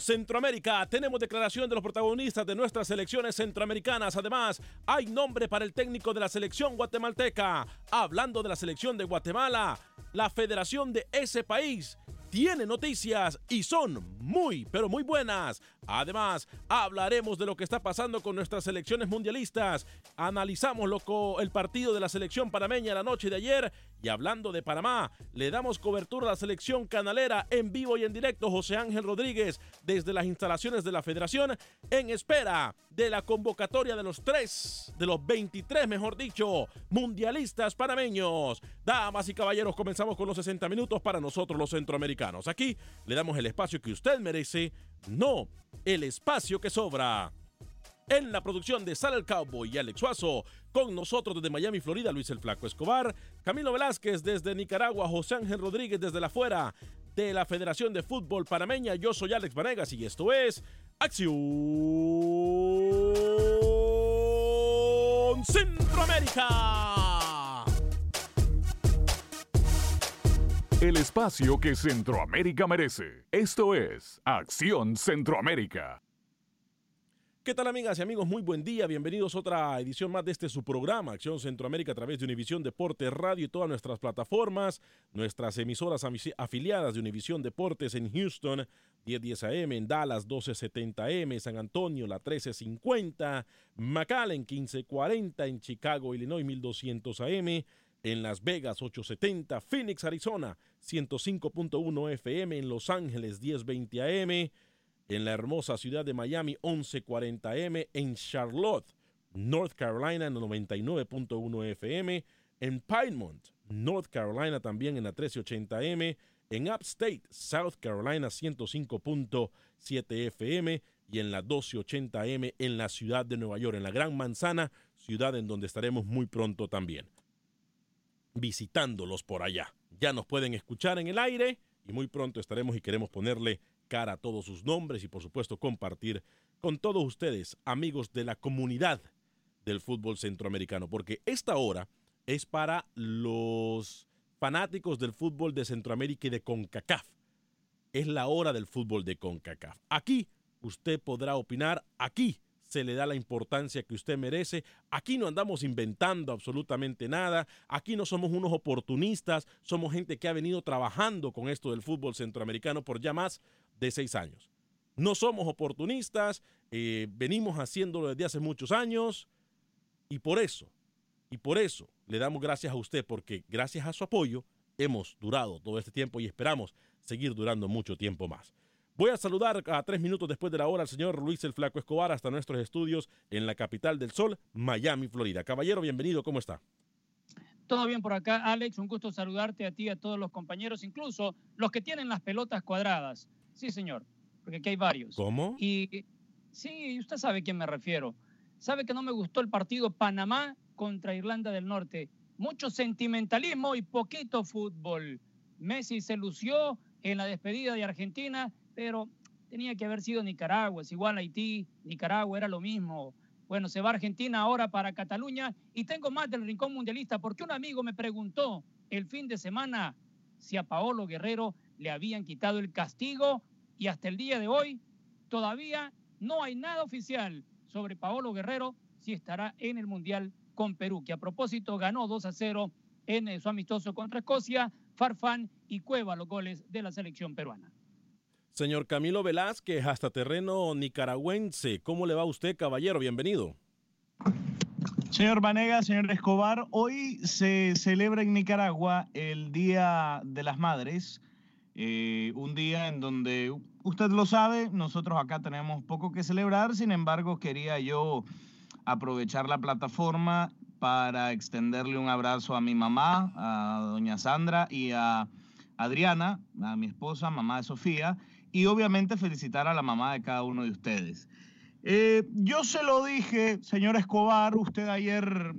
Centroamérica tenemos declaración de los protagonistas de nuestras selecciones centroamericanas. Además, hay nombre para el técnico de la selección guatemalteca. Hablando de la selección de Guatemala, la federación de ese país tiene noticias y son muy, pero muy buenas. Además, hablaremos de lo que está pasando con nuestras selecciones mundialistas. Analizamos lo co- el partido de la selección panameña la noche de ayer. Y hablando de Panamá, le damos cobertura a la selección canalera en vivo y en directo. José Ángel Rodríguez desde las instalaciones de la federación en espera de la convocatoria de los tres, de los 23, mejor dicho, mundialistas panameños. Damas y caballeros, comenzamos con los 60 minutos para nosotros los centroamericanos. Aquí le damos el espacio que usted merece, no el espacio que sobra. En la producción de Sal el Cowboy y Alex Suazo, con nosotros desde Miami, Florida, Luis el Flaco Escobar, Camilo Velázquez desde Nicaragua, José Ángel Rodríguez desde la fuera de la Federación de Fútbol Panameña. Yo soy Alex Vanegas y esto es Acción Centroamérica. El espacio que Centroamérica merece. Esto es Acción Centroamérica. ¿Qué tal amigas y amigos? Muy buen día, bienvenidos a otra edición más de este su programa, Acción Centroamérica a través de Univisión Deportes Radio y todas nuestras plataformas, nuestras emisoras afiliadas de Univisión Deportes en Houston, 1010 AM, en Dallas 1270 AM, San Antonio la 1350, McAllen 1540, en Chicago, Illinois 1200 AM, en Las Vegas 870, Phoenix, Arizona 105.1 FM, en Los Ángeles 1020 AM, en la hermosa ciudad de Miami 1140M, en Charlotte, North Carolina 99.1 FM, en Piedmont, North Carolina también en la 1380M, en Upstate, South Carolina 105.7 FM y en la 1280M en la ciudad de Nueva York, en la Gran Manzana, ciudad en donde estaremos muy pronto también visitándolos por allá. Ya nos pueden escuchar en el aire y muy pronto estaremos y queremos ponerle cara a todos sus nombres y por supuesto compartir con todos ustedes, amigos de la comunidad del fútbol centroamericano, porque esta hora es para los fanáticos del fútbol de Centroamérica y de CONCACAF. Es la hora del fútbol de CONCACAF. Aquí usted podrá opinar aquí. Se le da la importancia que usted merece. Aquí no andamos inventando absolutamente nada. Aquí no somos unos oportunistas. Somos gente que ha venido trabajando con esto del fútbol centroamericano por ya más de seis años. No somos oportunistas. eh, venimos haciéndolo desde hace muchos años. Y por eso, y por eso le damos gracias a usted, porque gracias a su apoyo hemos durado todo este tiempo y esperamos seguir durando mucho tiempo más. Voy a saludar a tres minutos después de la hora al señor Luis el Flaco Escobar hasta nuestros estudios en la capital del sol, Miami, Florida. Caballero, bienvenido, ¿cómo está? Todo bien por acá, Alex. Un gusto saludarte a ti a todos los compañeros, incluso los que tienen las pelotas cuadradas. Sí, señor, porque aquí hay varios. ¿Cómo? Y sí, usted sabe a quién me refiero. Sabe que no me gustó el partido Panamá contra Irlanda del Norte. Mucho sentimentalismo y poquito fútbol. Messi se lució en la despedida de Argentina, pero tenía que haber sido Nicaragua. Es igual Haití, Nicaragua era lo mismo. Bueno, se va Argentina ahora para Cataluña y tengo más del Rincón Mundialista porque un amigo me preguntó el fin de semana si a Paolo Guerrero le habían quitado el castigo y hasta el día de hoy todavía no hay nada oficial sobre Paolo Guerrero si estará en el Mundial con Perú, que a propósito ganó 2 a 0 en eh, su amistoso contra Escocia, Farfán y Cueva los goles de la selección peruana. Señor Camilo Velázquez, hasta terreno nicaragüense. ¿Cómo le va a usted, caballero? Bienvenido. Señor Vanega, señor Escobar, hoy se celebra en Nicaragua el Día de las Madres, eh, un día en donde usted lo sabe, nosotros acá tenemos poco que celebrar, sin embargo quería yo aprovechar la plataforma para extenderle un abrazo a mi mamá, a doña Sandra y a Adriana, a mi esposa, mamá de Sofía, y obviamente felicitar a la mamá de cada uno de ustedes. Eh, yo se lo dije, señor Escobar, usted ayer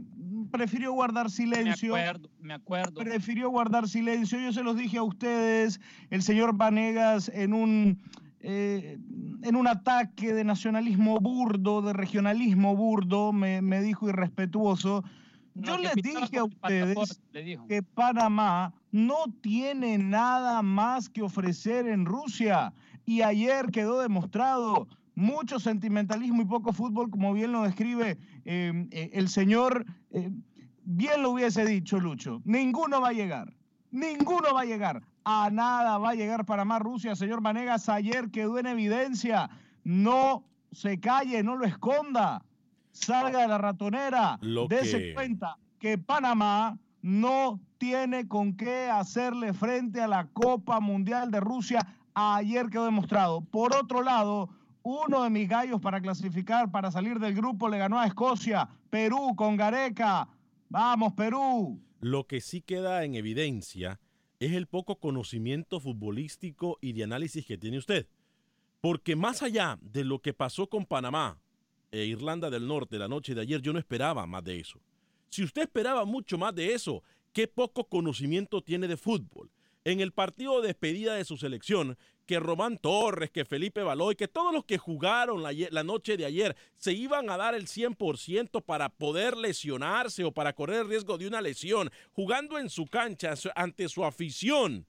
prefirió guardar silencio. Me acuerdo, me acuerdo. Prefirió guardar silencio. Yo se los dije a ustedes, el señor Vanegas, en un, eh, en un ataque de nacionalismo burdo, de regionalismo burdo, me, me dijo irrespetuoso. Yo les dije a ustedes que Panamá no tiene nada más que ofrecer en Rusia. Y ayer quedó demostrado mucho sentimentalismo y poco fútbol, como bien lo describe eh, eh, el señor. eh, bien lo hubiese dicho Lucho. Ninguno va a llegar. Ninguno va a llegar. A nada va a llegar Panamá, Rusia. Señor Manegas, ayer quedó en evidencia. No se calle, no lo esconda. Salga de la ratonera. Lo Dese que- cuenta que Panamá no tiene con qué hacerle frente a la Copa Mundial de Rusia. Ayer quedó demostrado. Por otro lado, uno de mis gallos para clasificar, para salir del grupo, le ganó a Escocia. Perú con Gareca. Vamos, Perú. Lo que sí queda en evidencia es el poco conocimiento futbolístico y de análisis que tiene usted. Porque más allá de lo que pasó con Panamá e Irlanda del Norte la noche de ayer, yo no esperaba más de eso. Si usted esperaba mucho más de eso, qué poco conocimiento tiene de fútbol. En el partido de despedida de su selección, que Román Torres, que Felipe Baloy, que todos los que jugaron la, noche de ayer se iban a dar el 100% para poder lesionarse o para correr el riesgo de una lesión, jugando en su cancha ante su afición,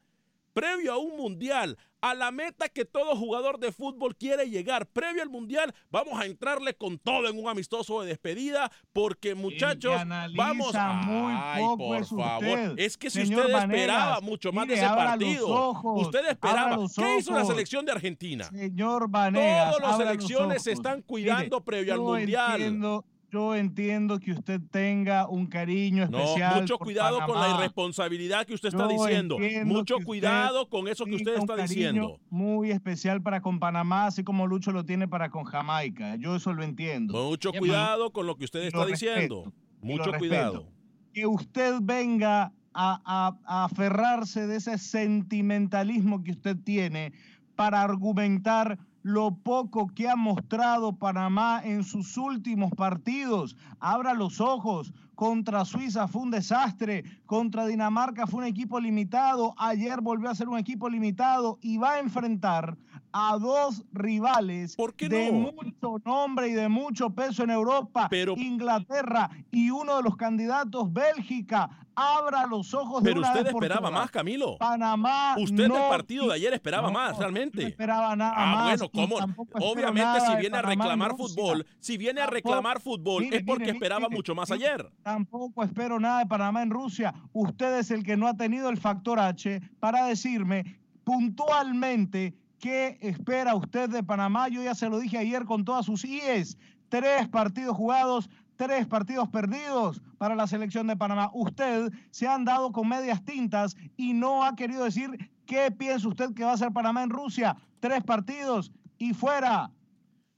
previo a un mundial, a la meta que todo jugador de fútbol quiere llegar, previo al mundial, vamos a entrarle con todo en un amistoso de despedida, porque muchachos, vamos muy Ay, poco por es favor, usted, es que si señor usted Vanegas. esperaba mucho más Mire, de ese partido, ojos, usted esperaba, ¿qué hizo la selección de Argentina? Señor Vanegas, Todas las selecciones se están cuidando Mire, previo al mundial. Entiendo, yo entiendo que usted tenga un cariño No, especial. mucho por cuidado con la irresponsabilidad que usted está Yo diciendo. entiendo Mucho cuidado con eso que usted un está cariño diciendo. Muy especial para con Panamá, así como Lucho lo tiene para con Jamaica. Yo eso lo entiendo. Mucho cuidado con lo que usted lo está diciendo. respeto, Mucho cuidado. que usted venga a, a- a aferrarse de ese sentimentalismo que usted tiene para argumentar lo poco que ha mostrado Panamá en sus últimos partidos. Abra los ojos. Contra Suiza fue un desastre. Contra Dinamarca fue un equipo limitado. Ayer volvió a ser un equipo limitado y va a enfrentar a dos rivales de no? mucho nombre y de mucho peso en Europa, Inglaterra y uno de los candidatos, Bélgica. Abra los ojos de Pero una usted vez esperaba más, Camilo. Panamá. Usted no del partido de ayer esperaba no, más, realmente. No esperaba nada Ah, más. bueno, ¿cómo? Obviamente, si viene a reclamar fútbol, si viene a reclamar fútbol, mire, es porque mire, esperaba mire, mucho más ayer. Tampoco espero nada de Panamá en Rusia. Usted es el que no ha tenido el factor H para decirme puntualmente qué espera usted de Panamá. Yo ya se lo dije ayer con todas sus IES. Tres partidos jugados, tres partidos perdidos para la selección de Panamá. Usted se han dado con medias tintas y no ha querido decir qué piensa usted que va a hacer Panamá en Rusia. Tres partidos y fuera.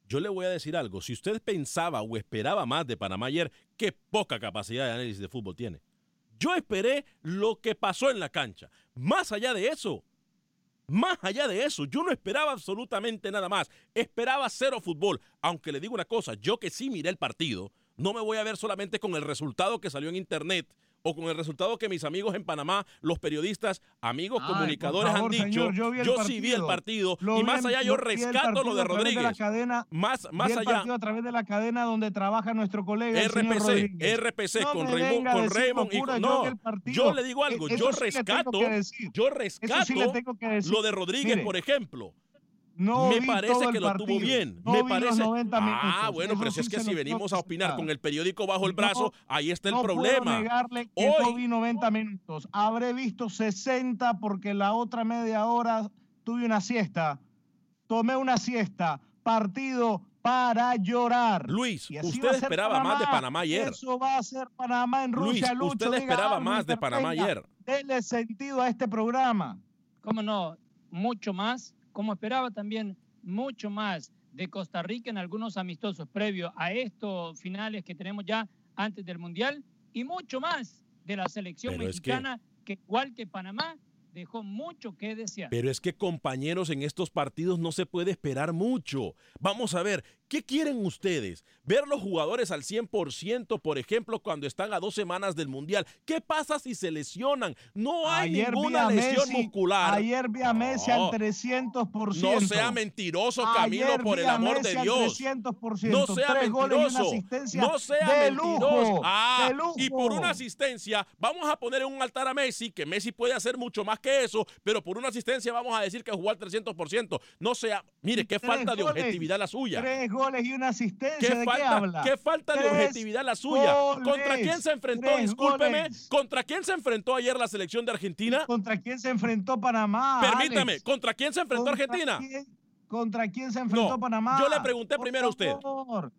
Yo le voy a decir algo. Si usted pensaba o esperaba más de Panamá ayer, qué poca capacidad de análisis de fútbol tiene. Yo esperé lo que pasó en la cancha. Más allá de eso, más allá de eso, yo no esperaba absolutamente nada más. Esperaba cero fútbol. Aunque le digo una cosa, yo que sí miré el partido, no me voy a ver solamente con el resultado que salió en internet o con el resultado que mis amigos en Panamá, los periodistas, amigos Ay, comunicadores favor, han dicho. señor, yo el sí vi el partido y más en- allá yo rescato lo de la Rodríguez. cadena, más vi más el allá a través de la cadena donde trabaja nuestro colega el RPC. RPC No con Raymond, con Raymond y con- yo no, yo le digo algo, E- yo rescato, yo rescato sí lo de Rodríguez, Mire, por ejemplo. No me parece que lo partido. tuvo bien. No me parece. los 90 ah, bueno, Eso pero si sí es que si venimos a opinar con el periódico bajo el No, brazo, ahí está el no problema. Puedo negarle que Hoy- no vi 90 minutos. Habré visto 60 porque la otra media hora tuve una siesta. Tomé una siesta. Partido para llorar. Luis, usted esperaba más de Panamá ayer. Eso va a ser Panamá en Rusia. Luis, Lucho, usted diga esperaba algo, más de Panamá ayer. Dele sentido a este programa. ¿Cómo no? Mucho más, como esperaba también, mucho más de Costa Rica en algunos amistosos previos a estos finales que tenemos ya antes del Mundial y mucho más de la selección Pero es que- mexicana que... igual que Panamá, dejó mucho que desear. Pero es que compañeros, en estos partidos no se puede esperar mucho. Vamos a ver, ¿qué quieren ustedes? ¿Ver los jugadores al 100%, por ejemplo, cuando están a dos semanas del Mundial? ¿Qué pasa si se lesionan? No hay Ayer ninguna lesión Messi- muscular. Ayer vi a Messi No. al 300%. No sea mentiroso, Camilo, Ayer por el amor Messi de al Dios. 300%, No sea mentiroso. No sea de mentiroso. lujo, Ah, de lujo. y por una asistencia, vamos a poner en un altar a Messi, que Messi puede hacer mucho más que eso, pero por una asistencia vamos a decir que jugó al 300%. No sea, mire, qué falta de objetividad la suya. Tres goles y una asistencia. ¿Qué ¿De falta, qué habla? qué falta de objetividad la suya? ¿Contra quién se enfrentó? Discúlpeme. goles. ¿Contra quién se enfrentó ayer la selección de Argentina? ¿Contra quién se enfrentó Panamá? Permítame, Alex? ¿contra quién se enfrentó ¿Contra Argentina? quién- ¿Contra quién se enfrentó No, Panamá? yo le pregunté Por primero a usted.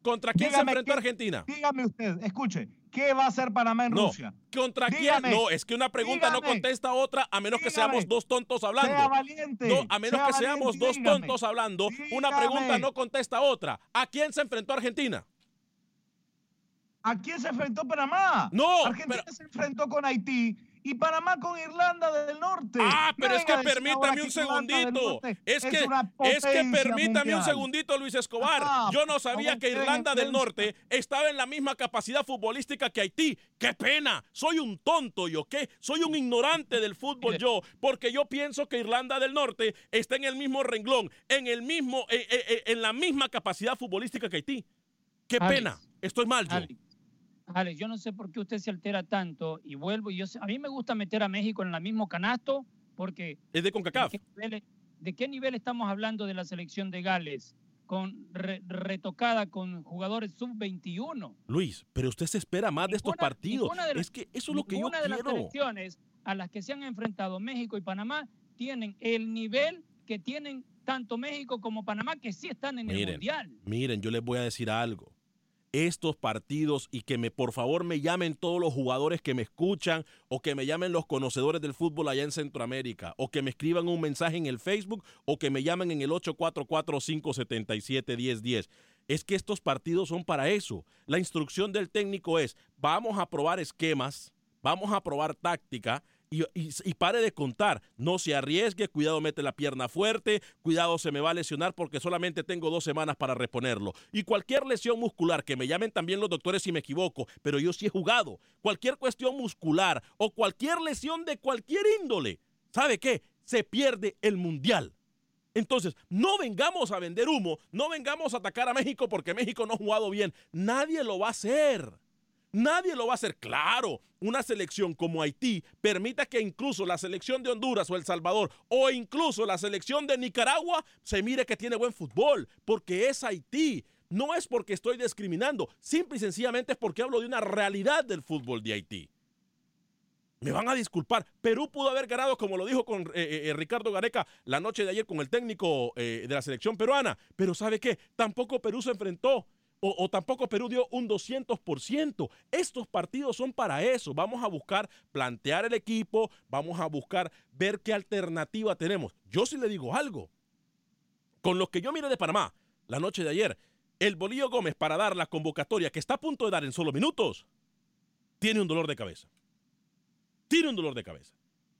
¿Contra quién Dígame se enfrentó qué- Argentina? Dígame usted, escuche, ¿qué va a hacer Panamá en No, Rusia? ¿Contra Dígame, quién? No, es que una pregunta no contesta otra a menos que seamos dos tontos hablando. Sea valiente. No, a menos sea que seamos valiente dos tontos hablando, una pregunta no contesta otra. ¿A quién se enfrentó Argentina? ¿A quién se enfrentó Panamá? No, Argentina se enfrentó con Haití y Panamá con Irlanda del Norte. Ah, pero es que permítame un segundito. Es que, es que permítame un segundito, Luis Escobar. Ah, Yo no sabía que Irlanda del. Norte estaba en la misma capacidad futbolística que Haití. ¡Qué pena! Soy un tonto, ¿yo qué? Soy un ignorante del fútbol, yo, porque yo pienso que Irlanda del Norte está en el mismo renglón, en el mismo, eh, eh, eh, en la misma capacidad futbolística que Haití. ¡Qué Alex, pena! Estoy mal, yo. Alex, Alex, yo no sé por qué usted se altera tanto y vuelvo. Y yo sé- a mí me gusta meter a México en el mismo canasto porque Es de CONCACAF. ¿De qué, nivel, de qué nivel estamos hablando de la selección de Gales? Con re- retocada con jugadores sub-21. Luis, pero usted se espera más de estos partidos. ninguna de las- es que eso es lo que yo Ninguna de las quiero. selecciones a las que se han enfrentado México y Panamá tienen el nivel que tienen tanto México como Panamá, que sí están en el Mundial. miren, yo les voy a decir algo. Estos partidos y que me por favor me llamen todos los jugadores que me escuchan o que me llamen los conocedores del fútbol allá en Centroamérica o que me escriban un mensaje en el Facebook o que me llamen en el 844-577-1010. Es que estos partidos son para eso. La instrucción del técnico es, vamos a probar esquemas, vamos a probar táctica y, pare de contar. No se arriesgue, cuidado mete la pierna fuerte, cuidado se me va a lesionar porque solamente tengo dos semanas para reponerlo. Y cualquier lesión muscular, que me llamen también los doctores si me equivoco, pero yo sí he jugado. Cualquier cuestión muscular o cualquier lesión de cualquier índole, ¿sabe qué? Se pierde el mundial. Entonces, no vengamos a vender humo, no vengamos a atacar a México porque México no ha jugado bien. Nadie lo va a hacer. Nadie lo va a hacer. Claro, una selección como Haití permita que incluso la selección de Honduras o El Salvador o incluso la selección de Nicaragua se mire que tiene buen fútbol, porque es Haití. No es porque estoy discriminando, simple y sencillamente es porque hablo de una realidad del fútbol de Haití. Me van a disculpar. Perú pudo haber ganado, como lo dijo con eh, eh, Ricardo Gareca la noche de ayer con el técnico eh, de la selección peruana. Pero ¿sabe qué? Tampoco Perú se enfrentó. O, tampoco Perú dio un 200%. Estos partidos son para eso. Vamos a buscar plantear el equipo, vamos a buscar ver qué alternativa tenemos. Yo sí le digo algo. Con los que yo miré de Panamá la noche de ayer, el Bolillo Gómez para dar la convocatoria que está a punto de dar en solo minutos, tiene un dolor de cabeza tiene un dolor de cabeza.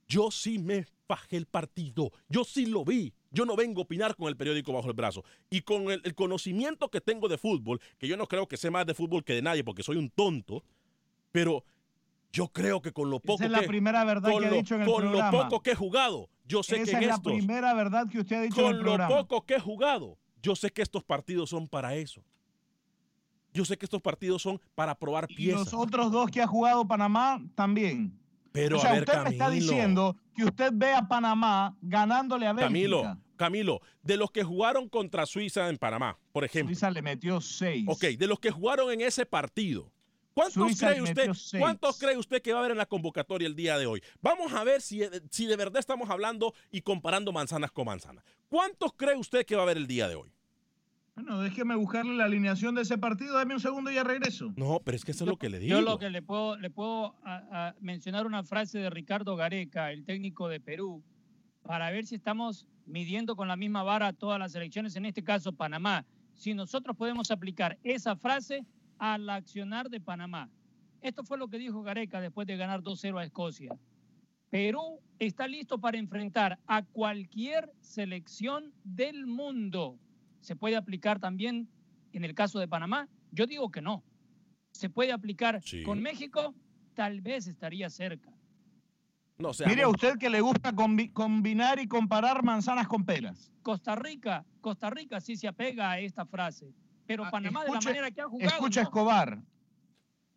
Yo sí me bajé el partido, yo sí lo vi. Yo no vengo a opinar con el periódico bajo el brazo. Y con el, el, conocimiento que tengo de fútbol, que yo no creo que sé más de fútbol que de nadie porque soy un tonto, pero yo creo que con lo poco Esa es la que, primera verdad con que lo, dicho en el con programa. lo poco que he jugado, yo sé Esa que es en la estos, primera verdad que usted ha dicho en con el lo programa. poco que he jugado, yo sé que estos partidos son para eso. Yo sé que estos partidos son para probar y piezas. los otros dos que ha jugado Panamá también. Pero o sea, a ver, usted me está Camilo. diciendo que usted ve a Panamá ganándole a Bélgica. Camilo, Camilo, de los que jugaron contra Suiza en Panamá, por ejemplo. Suiza le metió seis. Ok, de los que jugaron en ese partido. ¿Cuántos Suiza cree le usted? metió seis. ¿Cuántos cree usted que va a haber en la convocatoria el día de hoy? Vamos a ver si, si de verdad estamos hablando y comparando manzanas con manzanas. ¿Cuántos cree usted que va a haber el día de hoy? Bueno, déjeme buscarle la alineación de ese partido. Dame un segundo y ya regreso. No, pero es que eso es lo que le digo. Yo lo que le puedo, le puedo a- a mencionar una frase de Ricardo Gareca, el técnico de Perú, para ver si estamos midiendo con la misma vara todas las elecciones, en este caso Panamá. Si nosotros podemos aplicar esa frase al accionar de Panamá. Esto fue lo que dijo Gareca después de ganar 2-0 a Escocia. Perú está listo para enfrentar a cualquier selección del mundo. ¿Se puede aplicar también en el caso de Panamá? Yo digo que no. ¿Se puede aplicar Sí. con México? Tal vez estaría cerca. No, o sea, Mire a usted que le gusta combi- combinar y comparar manzanas con peras. Costa Rica, Costa Rica sí se apega a esta frase, pero Ah, Panamá de escuche- la manera que ha jugado. Escuche no. Escobar.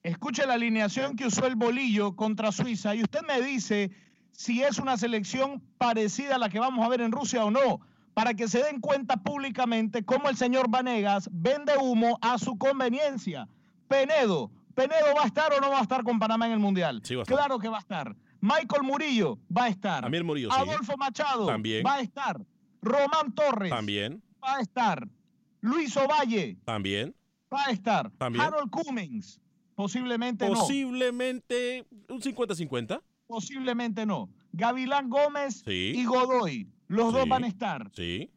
Escuche la alineación que usó el bolillo contra Suiza y usted me dice si es una selección parecida a la que vamos a ver en Rusia o no, para que se den cuenta públicamente cómo el señor Vanegas vende humo a su conveniencia. Penedo, ¿Penedo va a estar o no va a estar con Panamá en el Mundial? Sí va a estar. Claro que va a estar. Michael Murillo va a estar. Amir Murillo, sí. Adolfo Machado También. va a estar. Román Torres También, va a estar. Luis Ovalle también. va a estar. También. Harold Cummings, posiblemente no. Posiblemente un 50-50. Posiblemente no. Gavilán Gómez Sí. y Godoy, los dos van a estar. Sí,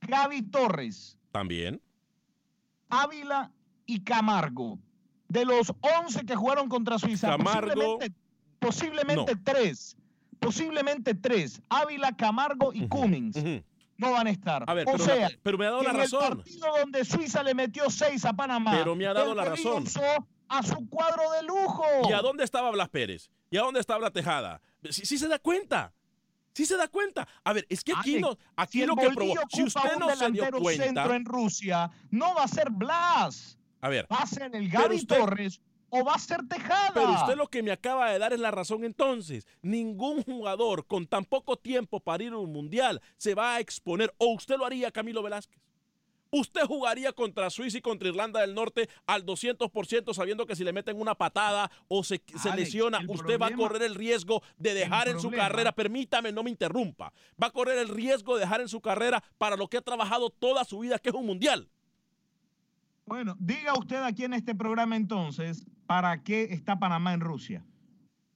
Gaby Torres, también. Ávila y Camargo. De los 11 que jugaron contra Suiza, Camargo- posiblemente, posiblemente No. tres. Posiblemente tres. Ávila, Camargo y Cummings Ujú. no van a estar. A ver, o pero, sea, la- pero me ha dado la en el razón. partido donde Suiza le metió seis a Panamá, Pero me ha dado la razón. a su cuadro de lujo. ¿Y a dónde estaba Blas Pérez? ¿Y a dónde estaba Tejada? Sí, sí se da cuenta. Sí se da cuenta. A ver, es que aquí, Ale, no, aquí si lo que probó. Si usted no se dio cuenta. centro en Rusia, no va a ser Blas, A ver, va a ser el Gaby usted- Torres o va a ser Tejada. pero usted lo que me acaba de dar es la razón entonces. Ningún jugador con tan poco tiempo para ir a un mundial se va a exponer. O usted lo haría, Camilo Velázquez. Usted jugaría contra Suiza y contra Irlanda del Norte al 200% sabiendo que si le meten una patada o se, lesiona, usted va a correr el riesgo de dejar en su carrera, permítame, no me interrumpa, va a correr el riesgo de dejar en su carrera para lo que ha trabajado toda su vida, que es un mundial. Bueno, diga usted aquí en este programa entonces, ¿para qué está Panamá en Rusia?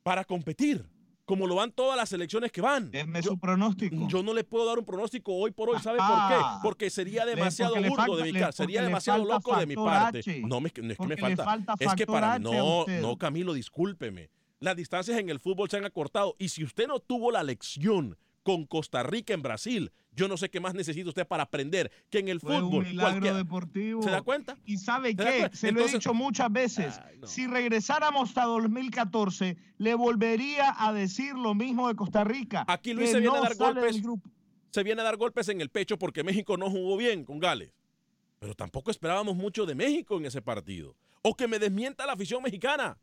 Para competir, como lo van todas las elecciones que van. Denme Yo- su pronóstico. Yo no le puedo dar un pronóstico hoy por hoy, ¿sabe Ah. por qué? Porque sería demasiado porque burdo falta- de mi parte, sería demasiado loco de mi parte. H. No, me- no es que me falta. falta es que para H no, no, Camilo, discúlpeme. Las distancias en el fútbol se han acortado y si usted no tuvo la lección con Costa Rica en Brasil, yo no sé qué más necesita usted para aprender que en el Fue fútbol un milagro deportivo. ¿Se da cuenta? Y sabe ¿Se da qué, se lo he dicho muchas veces, Ay, no. si regresáramos a 2014, le volvería a decir lo mismo de Costa Rica. Aquí Luis se viene a dar golpes. se viene a dar golpes en el pecho porque México no jugó bien con Gales. Pero tampoco esperábamos mucho de México en ese partido. O que me desmienta la afición mexicana.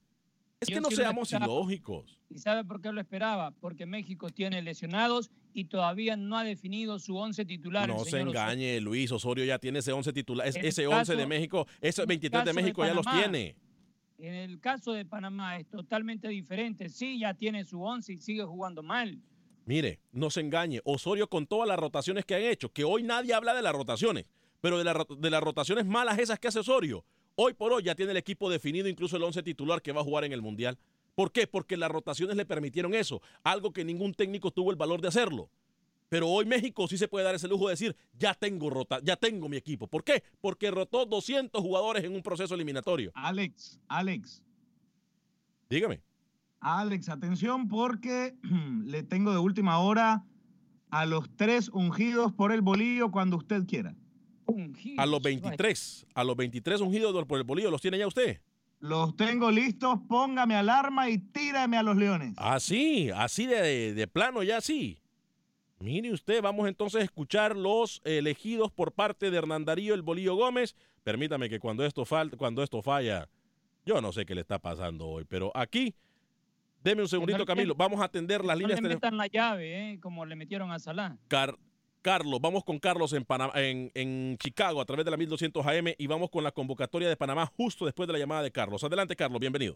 Es que no seamos ilógicos. ¿Y sabe por qué lo esperaba? Porque México tiene lesionados y todavía no ha definido su once titular. No se Osorio. engañe, Luis Osorio ya tiene ese 11 titular, es- ese 11 de México, ese en el 23 de México ya los tiene. En el caso de Panamá es totalmente diferente. Sí, ya tiene su once y sigue jugando mal. Mire, no se engañe, Osorio con todas las rotaciones que han hecho, que hoy nadie habla de las rotaciones, pero de, la ro- de las rotaciones malas esas que hace Osorio, hoy por hoy ya tiene el equipo definido, incluso el 11 titular que va a jugar en el Mundial. ¿Por qué? Porque las rotaciones le permitieron eso, algo que ningún técnico tuvo el valor de hacerlo. Pero hoy México sí se puede dar ese lujo de decir, ya tengo rota, ya tengo mi equipo. ¿Por qué? Porque rotó 200 jugadores en un proceso eliminatorio. Alex, Alex, Dígame. Alex, atención porque le tengo de última hora a los tres ungidos por el bolillo cuando usted quiera. A los 23, a los 23 ungidos por el bolillo, ¿los tiene ya usted? Los tengo listos, póngame alarma y tírame a los leones. Así, así de, de plano, ya sí. Mire usted, vamos entonces a escuchar los elegidos por parte de Hernán Darío el Bolillo Gómez. Permítame que cuando esto, fal- cuando esto falla, yo no sé qué le está pasando hoy, pero aquí, deme un segundito, le- Camilo, vamos a atender las no líneas le telefónicas. metan la llave, ¿eh? como le metieron a Salah. Car- Carlos, vamos con Carlos en, Panam- en, en Chicago a través de la 1200 AM y vamos con la convocatoria de Panamá justo después de la llamada de Carlos. Adelante, Carlos, bienvenido.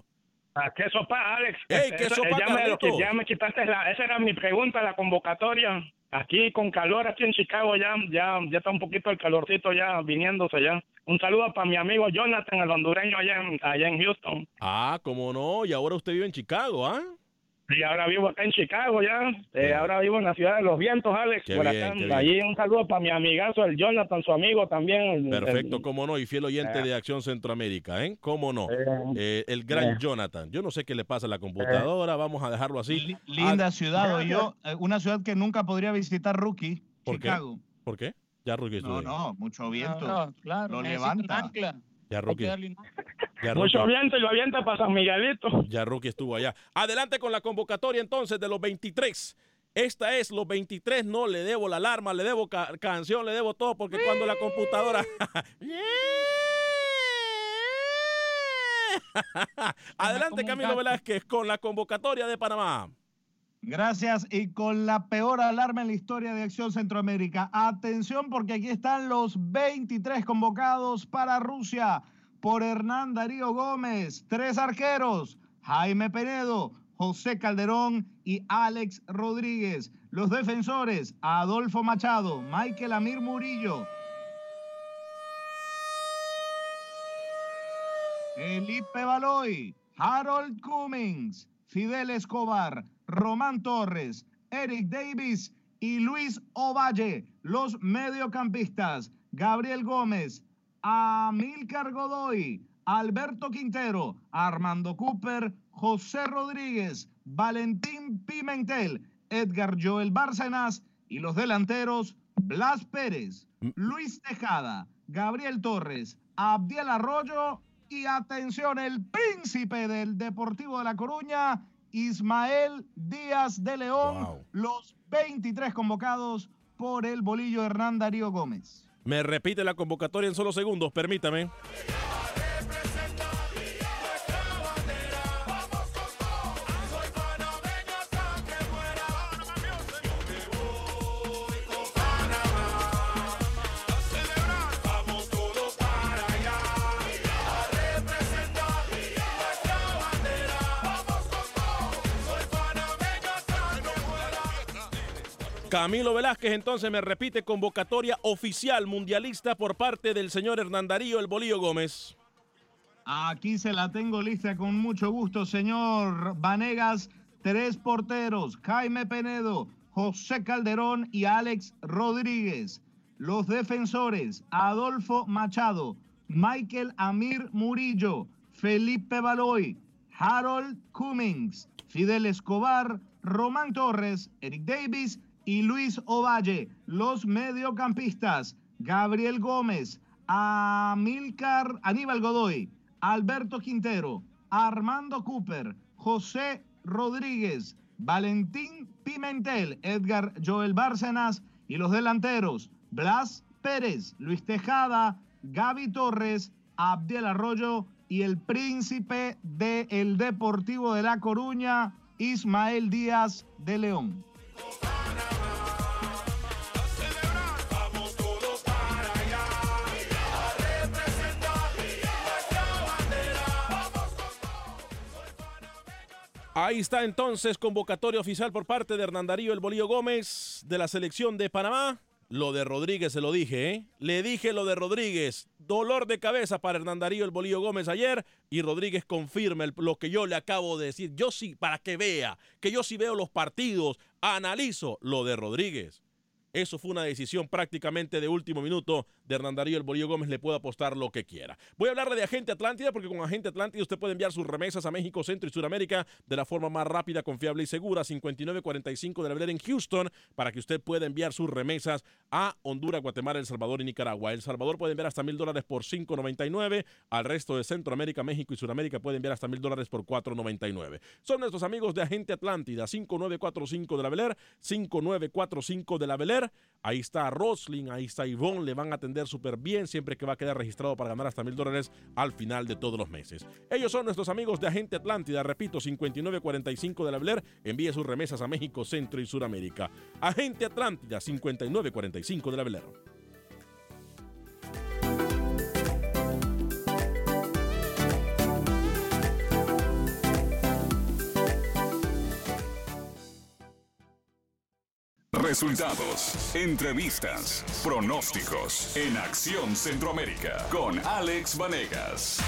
Ah, ¿Qué sopa, Alex? Ey, ¿qué Eso- sopa, ya, me, ya me quitaste la... Esa era mi pregunta, la convocatoria. Aquí con calor, aquí en Chicago ya, ya, ya está un poquito el calorcito ya viniéndose ya. Un saludo para mi amigo Jonathan, el hondureño allá en, allá en Houston. Ah, cómo no, y ahora usted vive en Chicago, ¿ah? Y ahora vivo acá en Chicago ya. Eh, ahora vivo en la ciudad de los vientos, Alex. Qué por bien, acá. qué bien. Allí un saludo para mi amigazo, el Jonathan, su amigo también. el- Perfecto, el- cómo no, y fiel oyente Eh. de Acción Centroamérica, ¿eh? Cómo no. Eh, Eh, el gran eh. Jonathan. Yo no sé qué le pasa a la computadora, vamos a dejarlo así. Linda Ah, ciudad, yo, una ciudad que nunca podría visitar Rookie, ¿Por qué? Chicago. ¿Por qué? Ya Rookie No, no, mucho viento. No, claro, lo levanta. ancla. Ya ya Mucho Rookie- viento y lo avienta para San Miguelito. ya Rookie estuvo allá. Adelante con la convocatoria entonces de los 23. Esta es los 23, no le debo la alarma, le debo ca- canción, le debo todo, porque cuando la computadora... Adelante Camilo Velázquez con la convocatoria de Panamá. Gracias. Y con la peor alarma en la historia de Acción Centroamérica. Atención porque aquí están los 23 convocados para Rusia por Hernán Darío Gómez. Tres arqueros. Jaime Penedo, José Calderón y Alex Rodríguez. Los defensores, Adolfo Machado, Michael Amir Murillo. Felipe Baloy, Harold Cummings, Fidel Escobar, Román Torres, Eric Davis y Luis Ovalle, los mediocampistas, Gabriel Gómez, Amílcar Godoy, Alberto Quintero, Armando Cooper, José Rodríguez, Valentín Pimentel, Edgar Joel Bárcenas y los delanteros Blas Pérez, Luis Tejada, Gabriel Torres, Abdiel Arroyo y atención, el príncipe del Deportivo de La Coruña, Ismael Díaz de León, los 23 convocados por el bolillo Hernán Darío Gómez. Me repite la convocatoria en solo segundos, permítame. Camilo Velázquez entonces me repite convocatoria oficial mundialista por parte del señor Hernán Darío El Bolillo Gómez. Aquí se la tengo lista con mucho gusto, señor Vanegas. Tres porteros, Jaime Penedo, José Calderón y Alex Rodríguez. Los defensores, Adolfo Machado, Michael Amir Murillo, Felipe Baloy, Harold Cummings, Fidel Escobar, Román Torres, Eric Davis y Luis Ovalle. Los mediocampistas, Gabriel Gómez, Amílcar, Aníbal Godoy, Alberto Quintero, Armando Cooper, José Rodríguez, Valentín Pimentel, Edgar Joel Bárcenas Y los delanteros, Blas Pérez, Luis Tejada, Gaby Torres, Abdiel Arroyo y el príncipe del Deportivo de La Coruña, Ismael Díaz de León. Ahí está entonces convocatoria oficial por parte de Hernán Darío El Bolío Gómez de la selección de Panamá. Lo de Rodríguez se lo dije, ¿eh? Le dije lo de Rodríguez. Dolor de cabeza para Hernán Darío El Bolío Gómez ayer y Rodríguez confirma lo que yo le acabo de decir. Yo sí, para que vea, que yo sí veo los partidos, analizo lo de Rodríguez. Eso fue una decisión prácticamente de último minuto de Hernán Darío El Bolillo Gómez. Le puede apostar lo que quiera. Voy a hablarle de Agente Atlántida porque con Agente Atlántida usted puede enviar sus remesas a México, Centro y Sudamérica de la forma más rápida, confiable y segura. 5945 de la Avenida en Houston para que usted pueda enviar sus remesas a Honduras, Guatemala, El Salvador y Nicaragua. El Salvador puede enviar hasta mil dólares por 5.99. Al resto de Centroamérica, México y Sudamérica puede enviar hasta mil dólares por 4.99. Son nuestros amigos de Agente Atlántida. 5945 de la Beler, 5945 de la Beler Ahí está Roslin, ahí está Ivonne, le van a atender súper bien siempre que va a quedar registrado para ganar hasta mil dólares al final de todos los meses. Ellos son nuestros amigos de Agente Atlántida, repito, 5945 de la Blair, envíe sus remesas a México, Centro y Suramérica. Agente Atlántida, 5945 de la Blair. Resultados, entrevistas, pronósticos en Acción Centroamérica con Alex Vanegas.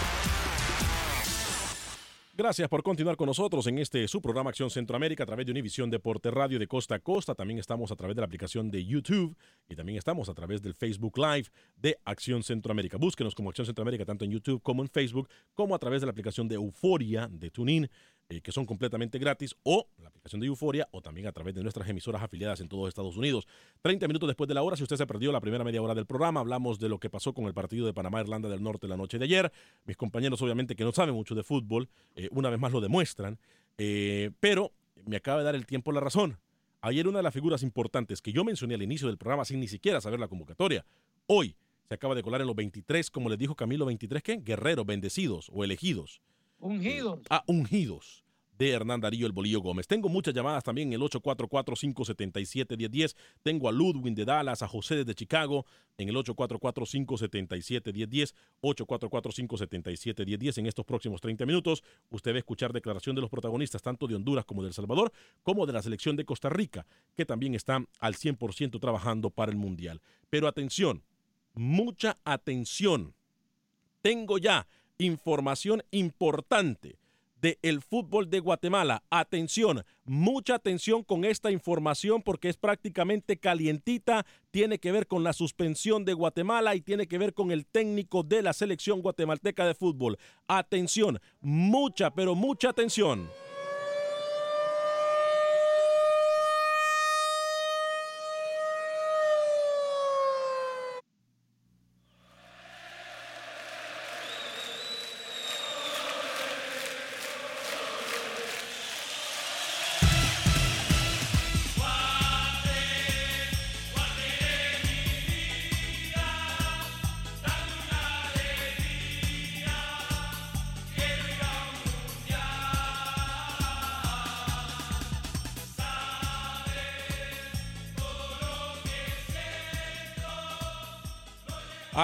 Gracias por continuar con nosotros en este su programa Acción Centroamérica a través de Univisión Deporte Radio de Costa a Costa. También estamos a través de la aplicación de YouTube y también estamos a través del Facebook Live de Acción Centroamérica. Búsquenos como Acción Centroamérica tanto en YouTube como en Facebook, como a través de la aplicación de Euforia de TuneIn eh, que son completamente gratis, o la aplicación de Euforia, o también a través de nuestras emisoras afiliadas en todos Estados Unidos. 30 minutos después de la hora, si usted se perdió la primera media hora del programa, hablamos de lo que pasó con el partido de Panamá-Irlanda del Norte la noche de ayer. Mis compañeros, obviamente, que no saben mucho de fútbol, eh, una vez más lo demuestran, eh, pero me acaba de dar el tiempo la razón. Ayer una de las figuras importantes que yo mencioné al inicio del programa sin ni siquiera saber la convocatoria, hoy se acaba de colar en los 23, como les dijo Camilo, 23 ¿qué? Guerreros, bendecidos o elegidos. Ungidos. Ah, ungidos de Hernán Darío El Bolillo Gómez. Tengo muchas llamadas también en el 844-577-1010. Tengo a Ludwin de Dallas, a José desde Chicago en el 844-577-1010, 844-577-1010. En estos próximos 30 minutos, usted va a escuchar declaración de los protagonistas, tanto de Honduras como de El Salvador, como de la selección de Costa Rica, que también están al 100% trabajando para el Mundial. Pero atención, mucha atención. Tengo ya información importante del fútbol de Guatemala. Atención, mucha atención con esta información porque es prácticamente calientita, tiene que ver con la suspensión de Guatemala y tiene que ver con el técnico de la selección guatemalteca de fútbol. Atención, mucha, pero mucha atención.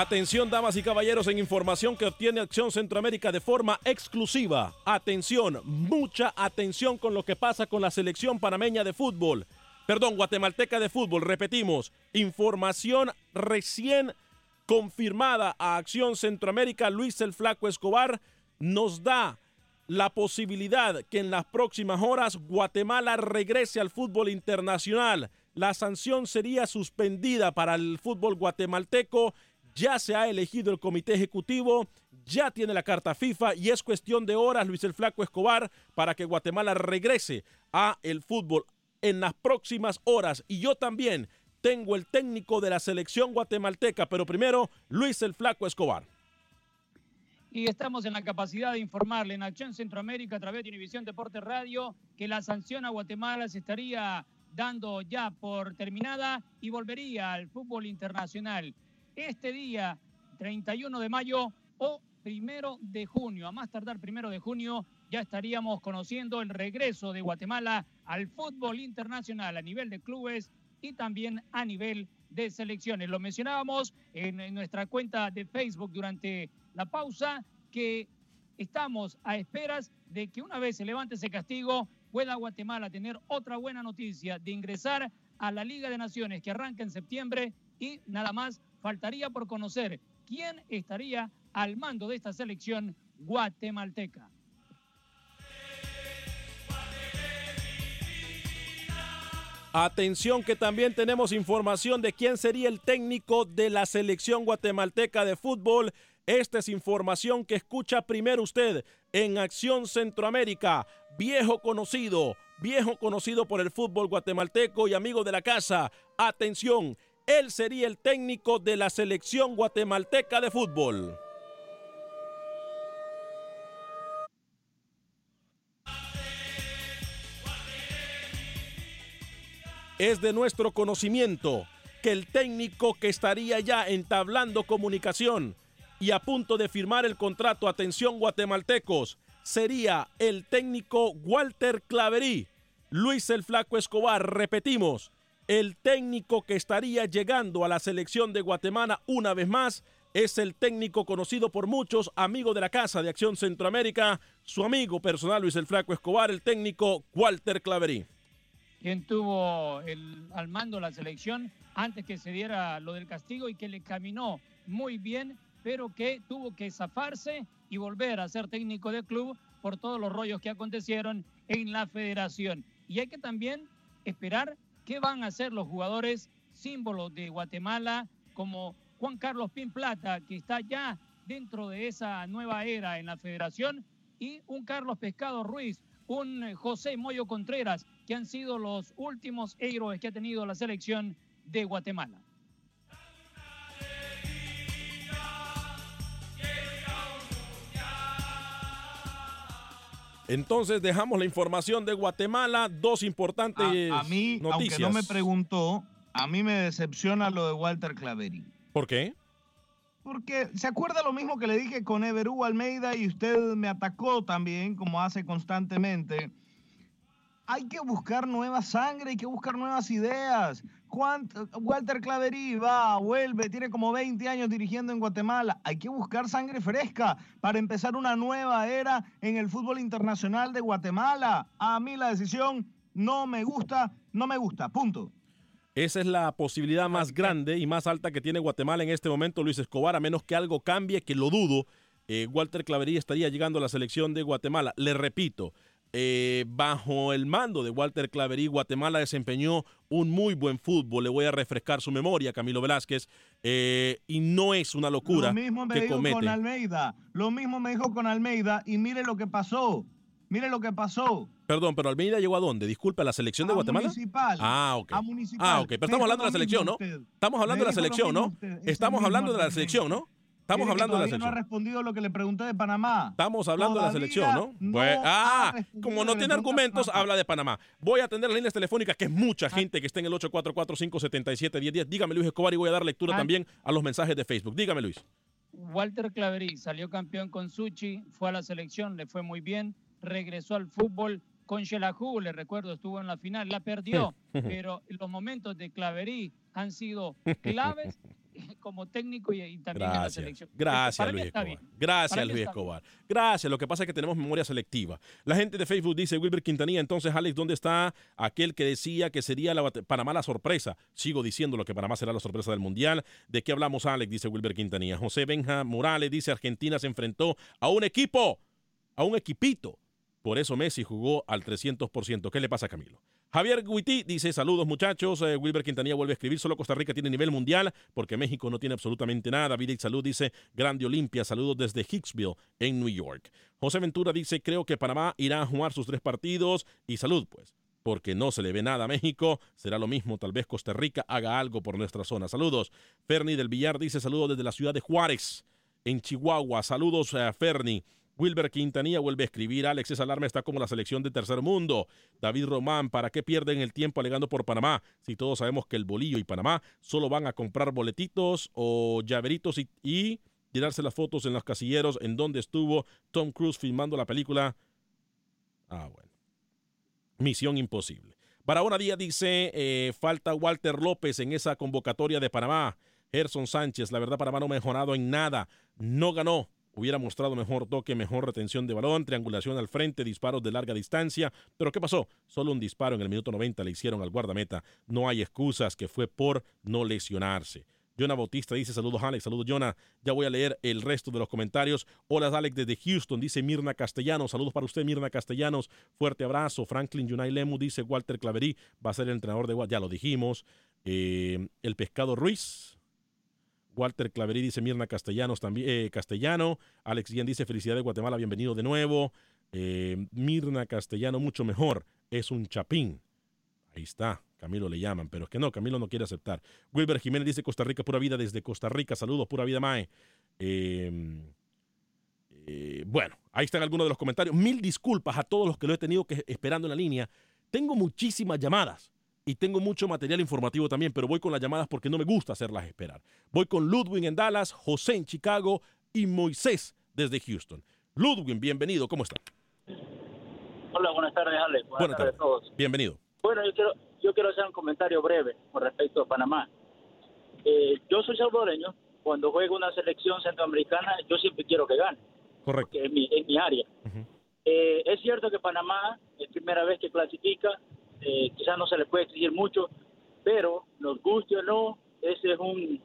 Atención, damas y caballeros, en información que obtiene Acción Centroamérica de forma exclusiva. Atención, mucha atención con lo que pasa con la selección panameña de fútbol. Perdón, guatemalteca de fútbol. Repetimos, información recién confirmada a Acción Centroamérica. Luis el Flaco Escobar nos da la posibilidad que en las próximas horas Guatemala regrese al fútbol internacional. La sanción sería suspendida para el fútbol guatemalteco ya se ha elegido el comité ejecutivo, ya tiene la carta FIFA y es cuestión de horas, Luis el Flaco Escobar, para que Guatemala regrese a el fútbol en las próximas horas. Y yo también tengo el técnico de la selección guatemalteca, pero primero, Luis el Flaco Escobar. Y estamos en la capacidad de informarle en Acción Centroamérica a través de Univisión Deporte Radio que la sanción a Guatemala se estaría dando ya por terminada y volvería al fútbol internacional este día 31 de mayo o primero de junio. A más tardar primero de junio ya estaríamos conociendo el regreso de Guatemala al fútbol internacional a nivel de clubes y también a nivel de selecciones. Lo mencionábamos en, nuestra cuenta de Facebook durante la pausa que estamos a esperas de que una vez se levante ese castigo pueda Guatemala tener otra buena noticia de ingresar a la Liga de Naciones que arranca en septiembre y nada más faltaría por conocer quién estaría al mando de esta selección guatemalteca. Atención que también tenemos información de quién sería el técnico de la selección guatemalteca de fútbol. Esta es información que escucha primero usted en Acción Centroamérica. Viejo conocido, viejo conocido por el fútbol guatemalteco y amigo de la casa. Atención, él sería el técnico de la selección guatemalteca de fútbol. Es de nuestro conocimiento que el técnico que estaría ya entablando comunicación y a punto de firmar el contrato, atención guatemaltecos, sería el técnico Walter Claverí. Luis el Flaco Escobar, repetimos, el técnico que estaría llegando a la selección de Guatemala una vez más es el técnico conocido por muchos, amigo de la Casa de Acción Centroamérica, su amigo personal Luis el Flaco Escobar, el técnico Walter Claverí. Quien tuvo el, al mando la selección antes que se diera lo del castigo y que le caminó muy bien, pero que tuvo que zafarse y volver a ser técnico del club por todos los rollos que acontecieron en la federación. Y hay que también esperar qué van a hacer los jugadores símbolos de Guatemala, como Juan Carlos Pin Plata, que está ya dentro de esa nueva era en la federación, y un Carlos Pescado Ruiz, un José Moyo Contreras, que han sido los últimos héroes que ha tenido la selección de Guatemala. Entonces dejamos la información de Guatemala, dos importantes a, a mí, noticias. aunque no me preguntó, a mí me decepciona lo de Walter Claverí. ¿Por qué? Porque se acuerda lo mismo que le dije con Everú Almeida y usted me atacó también, como hace constantemente. Hay que buscar nueva sangre, hay que buscar nuevas ideas. Juan, Walter Claverí va, vuelve, tiene como 20 años dirigiendo en Guatemala. Hay que buscar sangre fresca para empezar una nueva era en el fútbol internacional de Guatemala. A mí la decisión no me gusta, no me gusta, punto. Esa es la posibilidad más grande y más alta que tiene Guatemala en este momento, Luis Escobar, a menos que algo cambie, que lo dudo. Eh, Walter Claverí estaría llegando a la selección de Guatemala. Le repito, eh, bajo el mando de Walter Claverí, Guatemala desempeñó un muy buen fútbol. Le voy a refrescar su memoria, Camilo Velázquez. Eh, y no es una locura Lo mismo me que dijo comete. con Almeida. Lo mismo me dijo con Almeida y mire lo que pasó. Mire lo que pasó. Perdón, pero Almeida llegó a dónde? Disculpe, ¿a la selección de A Guatemala? Municipal. Ah, ok. A Municipal. Ah, ok. Pero estamos hablando de la selección, ¿no? Estamos hablando de la selección, ¿no? Estamos hablando de la selección, ¿no? Estamos hablando de la todavía No ha selección. respondido lo que le pregunté de Panamá. Estamos hablando de la selección, ¿no? Pues- ah, como no tiene argumentos, habla de Panamá. Voy a atender las líneas telefónicas, que es mucha gente que está en el 844-577-1010. Dígame, Luis Escobar, y voy a dar lectura Ah. también a los mensajes de Facebook. Dígame, Luis. Walter Claverí salió campeón con Suchi, fue a la selección, le fue muy bien, regresó al fútbol con Xelajú, le recuerdo, estuvo en la final, la perdió, pero los momentos de Claverí han sido claves como técnico y, y también en la selección. Gracias, Luis Escobar. Gracias, Luis. Escobar. Gracias. Lo que pasa es que tenemos memoria selectiva. La gente de Facebook dice Wilber Quintanilla. Entonces, Alex, ¿dónde está aquel que decía que sería la Panamá la sorpresa? Sigo diciendo lo que Panamá será la sorpresa del Mundial. ¿De qué hablamos, Alex? Dice Wilber Quintanilla. José Benja Morales dice Argentina se enfrentó a un equipo, a un equipito. Por eso Messi jugó al 300%. ¿Qué le pasa a Camilo? Javier Guití dice, saludos muchachos, Eh, Wilber Quintanilla vuelve a escribir, solo Costa Rica tiene nivel mundial porque México no tiene absolutamente nada. David Salud dice, Grande Olimpia, saludos desde Hicksville en New York. José Ventura dice, creo que Panamá irá a jugar sus tres partidos y salud pues, porque no se le ve nada a México, será lo mismo, tal vez Costa Rica haga algo por nuestra zona. Saludos. Ferni del Villar dice, saludos desde la ciudad de Juárez, en Chihuahua. Saludos a Ferni. Wilber Quintanilla vuelve a escribir, Alex, esa alarma está como la selección de tercer mundo. David Román, ¿para qué pierden el tiempo alegando por Panamá? Si todos sabemos que el Bolillo y Panamá solo van a comprar boletitos o llaveritos y, y tirarse las fotos en los casilleros en donde estuvo Tom Cruise filmando la película. Ah, bueno. Misión imposible. Barahona Díaz dice, eh, falta Walter López en esa convocatoria de Panamá. Gerson Sánchez, la verdad Panamá no ha mejorado en nada. No ganó hubiera mostrado mejor toque, mejor retención de balón, triangulación al frente, disparos de larga distancia. Pero ¿qué pasó? Solo un disparo en el minuto 90 le hicieron al guardameta. No hay excusas que fue por no lesionarse. Jonah Bautista dice saludos Alex, saludos Jonah. Ya voy a leer el resto de los comentarios. Hola Alex desde Houston, dice Mirna Castellanos. Saludos para usted Mirna Castellanos. Fuerte abrazo. Franklin Yunay Lemu dice Walter Claverí va a ser el entrenador de Ya lo dijimos. Eh, el Pescado Ruiz Walter Claverí dice Mirna Castellanos también, eh, Castellano. Alex Guillén dice felicidades Guatemala, bienvenido de nuevo. Eh, Mirna Castellano, mucho mejor. Es un chapín. Ahí está. Camilo le llaman, pero es que no, Camilo no quiere aceptar. Wilber Jiménez dice Costa Rica, pura vida desde Costa Rica. Saludos, pura vida, Mae. Em, eh, bueno, ahí están algunos de los comentarios. Mil disculpas a todos los que lo he tenido que esperando en la línea. Tengo muchísimas llamadas y tengo mucho material informativo también, pero voy con las llamadas porque no me gusta hacerlas esperar. Voy con Ludwig en Dallas, José en Chicago y Moisés desde Houston. Ludwig, bienvenido, ¿cómo está? Hola, buenas tardes, Alex. Buenas, tardes. a todos. Bienvenido. Bueno, yo quiero, yo quiero hacer un comentario breve con respecto a Panamá. Eh, yo soy salvadoreño. Cuando juego una selección centroamericana, yo siempre quiero que gane. Correcto. En mi, mi área. eh, es cierto que Panamá es primera vez que clasifica, eh, quizás no se le puede exigir mucho, pero nos guste o no, ese es un,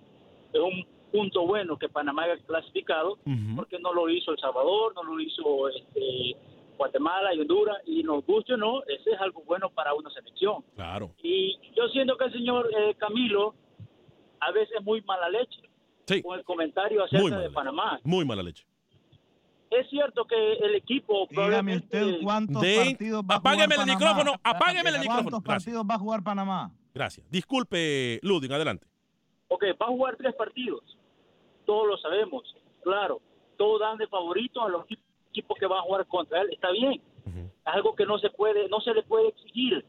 es un punto bueno que Panamá haya clasificado, porque no lo hizo El Salvador, no lo hizo este, Guatemala y Honduras, y nos guste o no, ese es algo bueno para una selección. Claro. Y yo siento que el señor eh, Camilo a veces muy mala leche con el comentario acerca de Panamá. Muy mala leche es cierto que el equipo. Dígame usted cuántos partidos va a jugar Apágueme el micrófono, apágueme el micrófono. ¿Cuántos partidos va a jugar Panamá? Gracias. Disculpe, Ludin, adelante. Ok, va a jugar tres partidos. Todos lo sabemos, claro. Todos dan de favorito a los equipos que van a jugar contra él. Está bien. Algo que no se puede, no se le puede exigir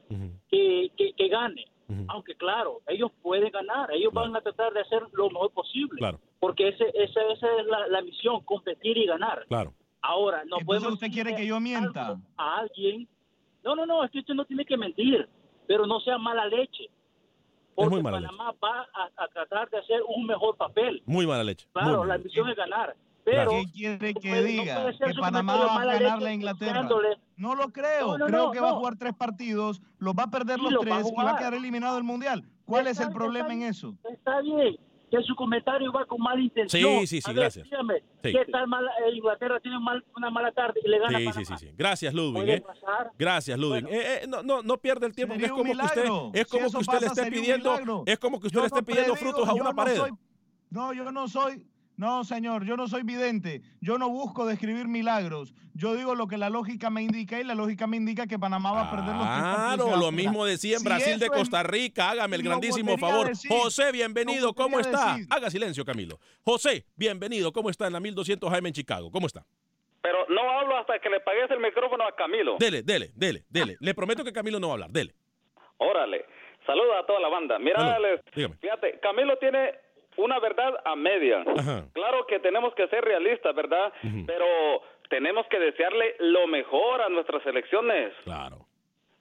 que, que, gane. Aunque claro, ellos pueden ganar, ellos van a tratar de hacer lo mejor posible. Claro porque ese, esa, esa es la, misión, competir y ganar. Claro. Ahora, no podemos... usted quiere que yo mienta? A alguien... No, no, no, es que usted no tiene que mentir, pero no sea mala leche. Porque muy mala Panamá va a, tratar de hacer un mejor papel. Muy mala leche. Claro, la misión es ganar. Pero ¿Qué quiere que diga? que Panamá va a ganar la Inglaterra. No lo creo. creo que va a jugar tres partidos, los va a perder los tres y va a quedar eliminado del Mundial. ¿Cuál es el problema en eso? Está bien, que su comentario va con mala intención. Sí, sí, sí, gracias. Dígame, ¿qué tal eh, Inglaterra tiene una mala tarde y le gana sí, sí, sí, sí. Gracias, Ludwig. Eh. Gracias, Ludwig. Eh, eh, no, no, no pierde el tiempo. Es como que usted, es como que usted le esté pidiendo, es como que usted le esté pidiendo frutos a una pared. no, yo no soy no, señor, yo no soy vidente. Yo no busco describir milagros. Yo digo lo que la lógica me indica y la lógica me indica que Panamá va a perder los Claro, lo mismo decía en Brasil de Costa Rica. Hágame el grandísimo favor. José, bienvenido. ¿Cómo está? Haga silencio, Camilo. José, bienvenido. ¿Cómo está en la 1200 AM en Chicago? ¿Cómo está? Pero no hablo hasta que le pagues el micrófono a Camilo. Dele, dele, dele, dele. Le prometo que Camilo no va a hablar. Dele. Órale. Saluda a toda la banda. Mira, fíjate, Camilo tiene una verdad a media. Claro que tenemos que ser realistas, ¿verdad? Pero tenemos que desearle lo mejor a nuestras elecciones. Claro.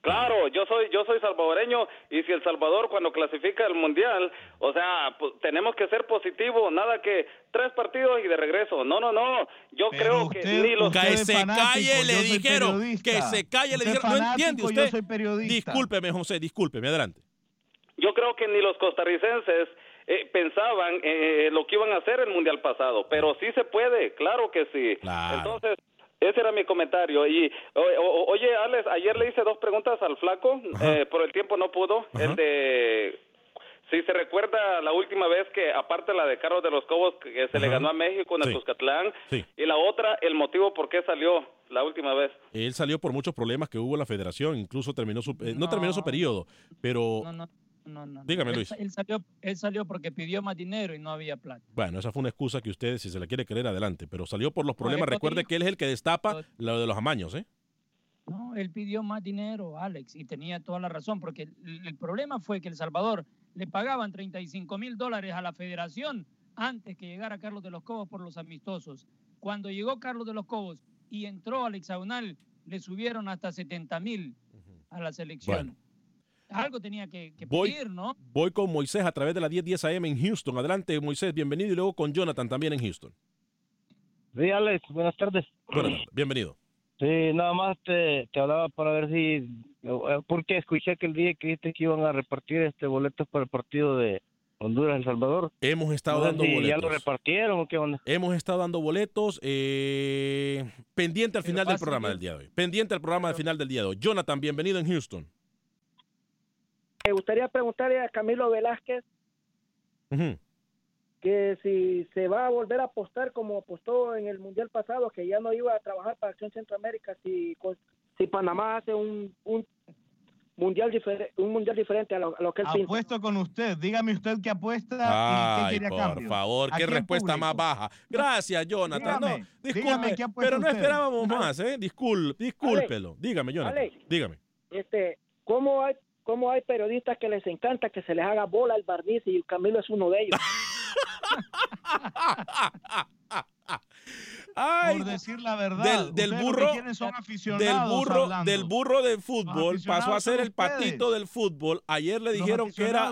Claro, yo soy yo soy salvadoreño y si el Salvador cuando clasifica el mundial, o sea, pues, tenemos que ser positivos, nada que tres partidos y de regreso. No, no, no. Yo creo que ni los que se calle le dijeron, que se calle le dijeron, no entiende usted. Discúlpeme, José, discúlpeme, adelante. Yo creo que ni los costarricenses eh, pensaban eh, lo que iban a hacer el mundial pasado, pero sí se puede, claro que sí. Entonces, ese era mi comentario. Y oye, Alex, ayer le hice dos preguntas al flaco, eh, por el tiempo no pudo. El de si se recuerda la última vez que, aparte la de Carlos de los Cobos, que se le ganó a México en el Cuscatlán, y la otra, el motivo por qué salió la última vez. Él salió por muchos problemas que hubo en la federación, incluso terminó su, no. terminó su periodo, pero no, no. Dígame, Él- Luis. Él, salió, él salió porque pidió más dinero y no había plata. Bueno, esa fue una excusa que usted, si se la quiere creer, adelante. Pero salió por los problemas. Recuerde que él es el que destapa lo de los amaños, ¿eh? No, él pidió más dinero, Alex, y tenía toda la razón, porque el, el problema fue que El Salvador le pagaban 35 mil dólares a la federación antes que llegara Carlos de los Cobos por los amistosos. Cuando llegó Carlos de los Cobos y entró al hexagonal, le subieron hasta 70 mil a la selección. Algo tenía que, que Voy- pedir, ¿no? Voy con Moisés a través de la 1010 AM en Houston. Adelante, Moisés, bienvenido. Y luego con Jonathan también en Houston. Sí, Alex, buenas tardes. Buenas tardes, bienvenido. Sí, nada más te, te hablaba para ver si, eh, porque escuché que el día que dijiste que iban a repartir este boletos para el partido de Honduras El Salvador. Hemos estado No dando si boletos. ¿Ya lo repartieron o qué onda? Hemos estado dando boletos. eh, pendiente al final del programa del día de hoy. Pendiente al programa del final del día de hoy. Jonathan, bienvenido en Houston. Me gustaría preguntarle a Camilo Velázquez que si se va a volver a apostar como apostó en el Mundial pasado, que ya no iba a trabajar para Acción Centroamérica, si, si Panamá hace un, un mundial diferente un mundial diferente a lo, a lo que él piensa. Apuesto con usted. Dígame usted qué apuesta y qué Ay, a por cambio. favor, qué respuesta público. más baja. Gracias, Jonathan. Dígame, no, disculpe, dígame qué apuesta pero no usted. esperábamos más, ¿eh? Discul- discúlpelo. Dígame, Jonathan. Dígame. Este, ¿cómo hay cómo hay periodistas que les encanta que se les haga bola el barniz y Camilo es uno de ellos? Ay, Por decir la verdad. del, del burro, son del aficionados burro, hablando. del burro de fútbol pasó a ser el patito del fútbol. Ayer le dijeron que era,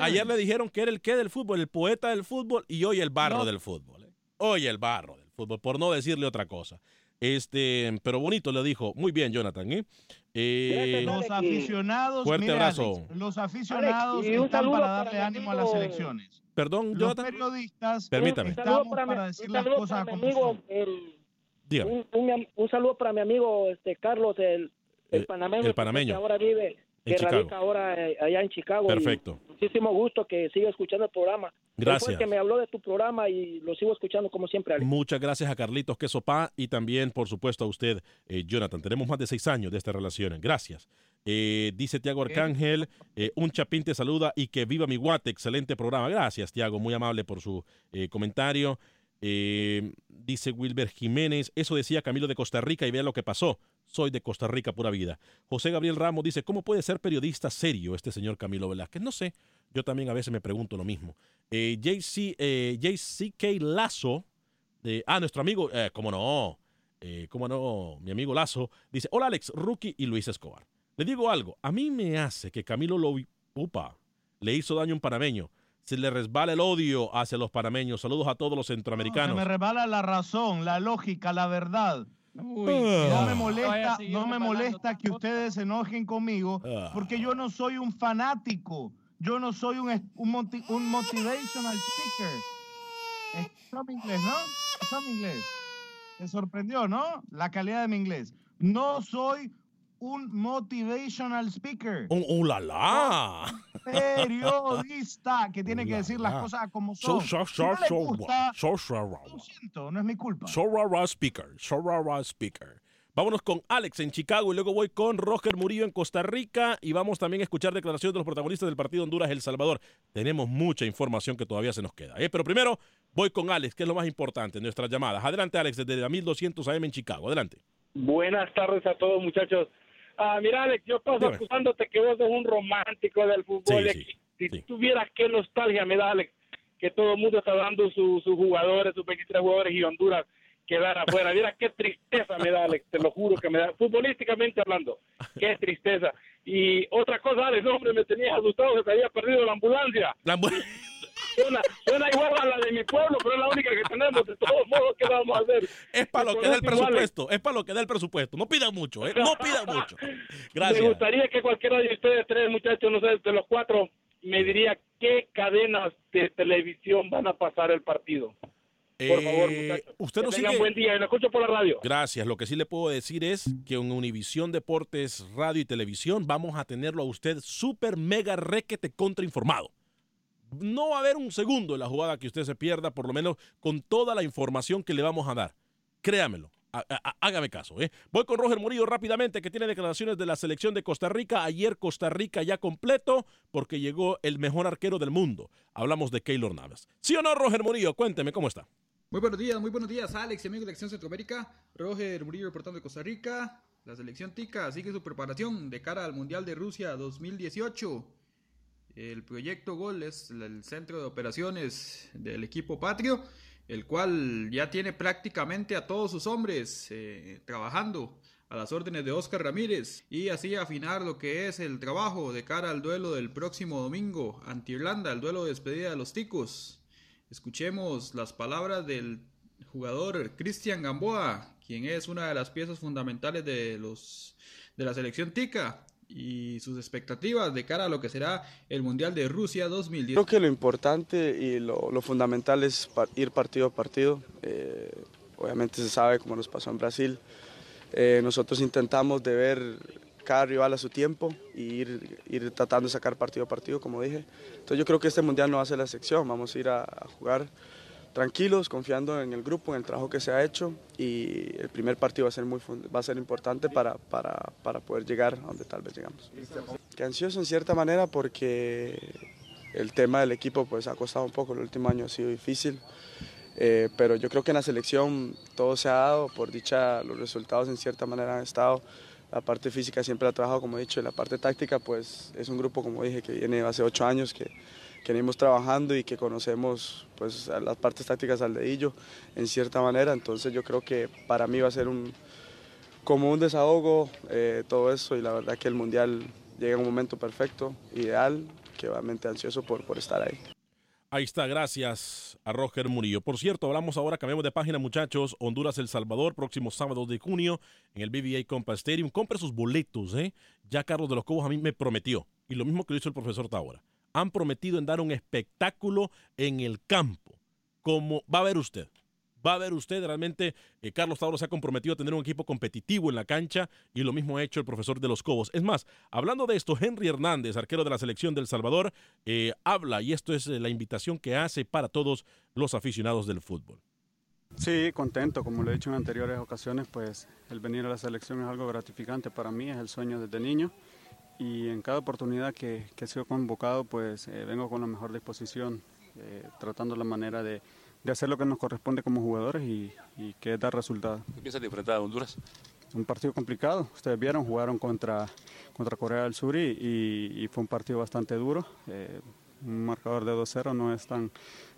ayer le dijeron que era el qué del fútbol, el poeta del fútbol y hoy el barro No. del fútbol. ¿eh? Hoy el barro del fútbol, por no decirle otra cosa. Este, pero bonito le dijo. Muy bien, Jonathan. ¿eh? Eh, Los aficionados, Fuerte abrazo. Alex, los aficionados Alex, están para darle ánimo a las elecciones. Perdón, Los Jonathan. periodistas Permítame. Un saludo estamos para, decir las cosas como amigo, son. el- Dígame. un, un- un saludo para mi amigo este Carlos, el, el Eh, panameño, el panameño. que ahora vive, En que Chicago. radica ahora eh, allá en Chicago. Perfecto. muchísimo gusto que siga escuchando el programa. Fue Gracias. el que me habló de tu programa y lo sigo escuchando como siempre. Alex. Muchas gracias a Carlitos Quesopa y también, por supuesto, a usted, eh, Jonathan. Tenemos más de seis años de esta relación. Gracias. Eh, dice Tiago Arcángel, eh, un chapín te saluda y que viva mi guate. Excelente programa. Gracias, Tiago. Muy amable por su eh, comentario. Eh, dice Wilber Jiménez, eso decía Camilo de Costa Rica y vea lo que pasó. Soy de Costa Rica, pura vida. José Gabriel Ramos dice, ¿cómo puede ser periodista serio este señor Camilo Velázquez? No sé, yo también a veces me pregunto lo mismo. Eh, JC, eh, JCK Lazo, eh, ah, nuestro amigo, eh, cómo no, eh, cómo no, mi amigo Lazo, dice, hola Alex, Rookie y Luis Escobar. Le digo algo, a mí me hace que Camilo lo, upa, le hizo daño a un panameño. Se le resbala el odio hacia los panameños. Saludos a todos los Se centroamericanos. me rebala la razón, la lógica, la verdad. Ah. no me molesta, no me molesta que ustedes se enojen conmigo Ah. porque yo no soy un fanático. Yo no soy un, un, moti- un motivational speaker. Está mi inglés, ¿no? Está mi inglés. Te sorprendió, ¿no? La calidad de mi inglés. No soy un motivational speaker. ¡Un uh, la, la! Periodista que tiene que decir las la. cosas como So, son. so, Si so, no le so, gusta, so, so, lo siento, no es mi culpa. so, ra, ra, speaker. So, ra, ra, speaker. Vámonos con Alex en Chicago y luego voy con Roger Murillo en Costa Rica y vamos también a escuchar declaraciones de los protagonistas del partido Honduras-El Salvador. Tenemos mucha información que todavía se nos queda. ¿eh? Pero primero voy con Alex, que es lo más importante en nuestras llamadas. Adelante, Alex, desde la 1200 AM en Chicago. Adelante. Buenas tardes a todos, muchachos. Ah, mira, Alex, yo paso acusándote que vos sos un romántico del fútbol. Sí, si tuvieras qué nostalgia me da, Alex, que todo el mundo está dando su- sus jugadores, sus 23 jugadores y Honduras quedar afuera. Mira qué tristeza me da, Alex, te lo juro que me da, futbolísticamente hablando, qué tristeza. Y otra cosa, Alex, no, hombre, me tenías asustado que te había perdido la ambulancia. La suena, suena igual a la de mi pueblo, pero es la única que tenemos. De todos modos, ¿qué vamos a hacer? Es para lo que da el presupuesto. Es para lo que da el presupuesto. No pidan mucho, ¿eh? No pidan mucho. Gracias. Me gustaría que cualquiera de ustedes tres, muchachos, no sé, de los cuatro, me diría qué cadenas de televisión van a pasar el partido. Por favor, Eh, muchachos. usted no sigue- buen día lo escucho por la radio. Gracias. Lo que sí le puedo decir es que en Univisión Deportes Radio y Televisión vamos a tenerlo a usted súper mega requete contrainformado. No va a haber un segundo en la jugada que usted se pierda, por lo menos con toda la información que le vamos a dar. Créamelo, hágame caso. ¿eh? Voy con Roger Murillo rápidamente, que tiene declaraciones de la selección de Costa Rica. Ayer Costa Rica ya completo, porque llegó el mejor arquero del mundo. Hablamos de Keylor Navas. ¿Sí o no, Roger Murillo? Cuénteme, ¿cómo está? Muy buenos días, muy buenos días, Alex y amigos de Acción Centroamérica. Roger Murillo reportando de Costa Rica. La selección Tica sigue su preparación de cara al Mundial de Rusia 2018. El proyecto Gol es el centro de operaciones del equipo patrio el cual ya tiene prácticamente a todos sus hombres eh, trabajando a las órdenes de Oscar Ramírez y así afinar lo que es el trabajo de cara al duelo del próximo domingo ante Irlanda, el duelo de despedida de los ticos. Escuchemos las palabras del jugador Cristian Gamboa, quien es una de las piezas fundamentales de los de la selección tica y sus expectativas de cara a lo que será el Mundial de Rusia 2010. Creo que lo importante y lo, fundamental es ir partido a partido. Eh, obviamente se sabe cómo nos pasó en Brasil. Eh, nosotros intentamos de ver cada rival a su tiempo y ir, ir, tratando de sacar partido a partido, como dije. Entonces yo creo que este Mundial no va a ser la sección, vamos a ir a jugar tranquilos, confiando en el grupo, en el trabajo que se ha hecho y el primer partido va a ser, muy, va a ser importante para, para, para poder llegar a donde tal vez llegamos. Que ansioso en cierta manera porque el tema del equipo pues ha costado un poco, el último año ha sido difícil, eh, pero yo creo que en la selección todo se ha dado, por dicha los resultados en cierta manera han estado, la parte física siempre ha trabajado como he dicho, y la parte táctica pues es un grupo como dije que viene hace ocho años que que venimos trabajando y que conocemos pues las partes tácticas al dedillo en cierta manera, entonces yo creo que para mí va a ser un como un desahogo eh, todo eso y la verdad que el Mundial llega en un momento perfecto, ideal, que obviamente ansioso por, por estar ahí. Ahí está, gracias a Roger Murillo. Por cierto, hablamos ahora, cambiamos de página, muchachos. Honduras, El Salvador, próximo sábado de junio en el BBA Compa Stadium. Compre sus boletos, ¿eh? Ya Carlos de los Cobos a mí me prometió. Y lo mismo que lo hizo el profesor Taura han prometido en dar un espectáculo en el campo. Como va a ver usted. Va a ver usted, realmente eh, Carlos Tauro se ha comprometido a tener un equipo competitivo en la cancha y lo mismo ha hecho el profesor de los Cobos. Es más, hablando de esto, Henry Hernández, arquero de la selección del Salvador, eh, habla y esto es eh, la invitación que hace para todos los aficionados del fútbol. Sí, contento, como lo he dicho en anteriores ocasiones, pues el venir a la selección es algo gratificante para mí, es el sueño desde niño y en cada oportunidad que, que he sido convocado pues vengo con la mejor disposición, tratando la manera de, de, hacer lo que nos corresponde como jugadores y, y que dar resultados. ¿Qué piensas de enfrentar a Honduras? Un partido complicado, ustedes vieron, jugaron contra, contra Corea del Sur y, y fue un partido bastante duro, eh, un marcador de 2-0 no es tan,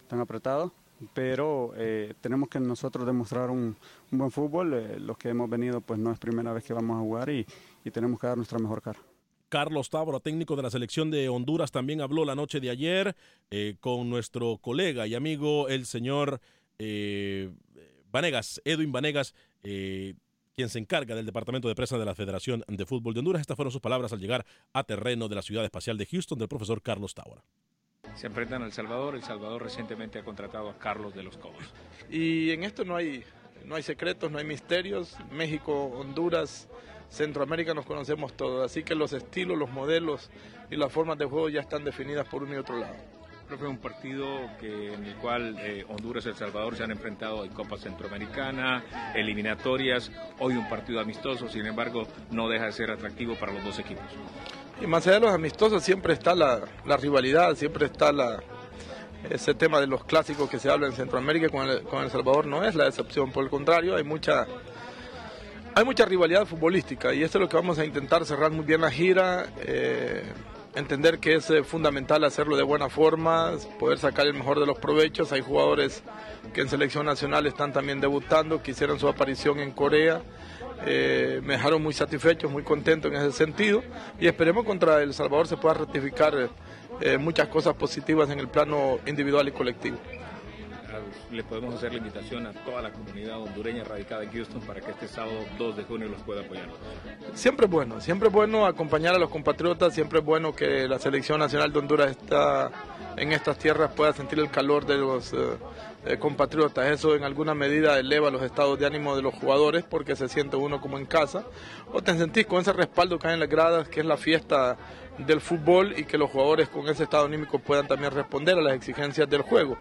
tan apretado, pero tenemos que nosotros demostrar un, un buen fútbol. los que hemos venido, pues no es primera vez que vamos a jugar y, y tenemos que dar nuestra mejor cara. Carlos Tabro, técnico de la selección de Honduras, también habló la noche de ayer eh, con nuestro colega y amigo, el señor eh, Vanegas, Edwin Vanegas, eh, quien se encarga del Departamento de Prensa de la Federación de Fútbol de Honduras. Estas fueron sus palabras al llegar a terreno de la Ciudad Espacial de Houston del profesor Carlos Tabra. Se enfrentan al Salvador. El Salvador recientemente ha contratado a Carlos de los Cobos. Y en esto no hay, no hay secretos, no hay misterios. México, Honduras, Centroamérica nos conocemos todos, así que los estilos, los modelos y las formas de juego ya están definidas por uno y otro lado. Creo que es un partido que, en el cual eh, Honduras y El Salvador se han enfrentado en Copa Centroamericana, eliminatorias, hoy un partido amistoso, sin embargo no deja de ser atractivo para los dos equipos. Y más allá de los amistosos siempre está la, rivalidad, siempre está la, ese tema de los clásicos que se habla en Centroamérica con el, con el Salvador no es la excepción, por el contrario hay mucha hay mucha rivalidad futbolística y esto es lo que vamos a intentar cerrar muy bien la gira, eh, entender que es eh, fundamental hacerlo de buena forma, poder sacar el mejor de los provechos. Hay jugadores que en selección nacional están también debutando, que hicieron su aparición en Corea. Eh, me dejaron muy satisfechos, muy contentos en ese sentido y esperemos contra El Salvador se pueda ratificar muchas cosas positivas en el plano individual y colectivo le podemos hacer la invitación a toda la comunidad hondureña radicada en Houston para que este sábado 2 de junio los pueda apoyar. Siempre es bueno, siempre es bueno acompañar a los compatriotas, siempre es bueno que la selección nacional de Honduras está en estas tierras pueda sentir el calor de los eh, eh, compatriotas. Eso en alguna medida eleva los estados de ánimo de los jugadores porque se siente uno como en casa. O te sentís con ese respaldo que hay en las gradas, que es la fiesta del fútbol y que los jugadores con ese estado anímico puedan también responder a las exigencias del juego,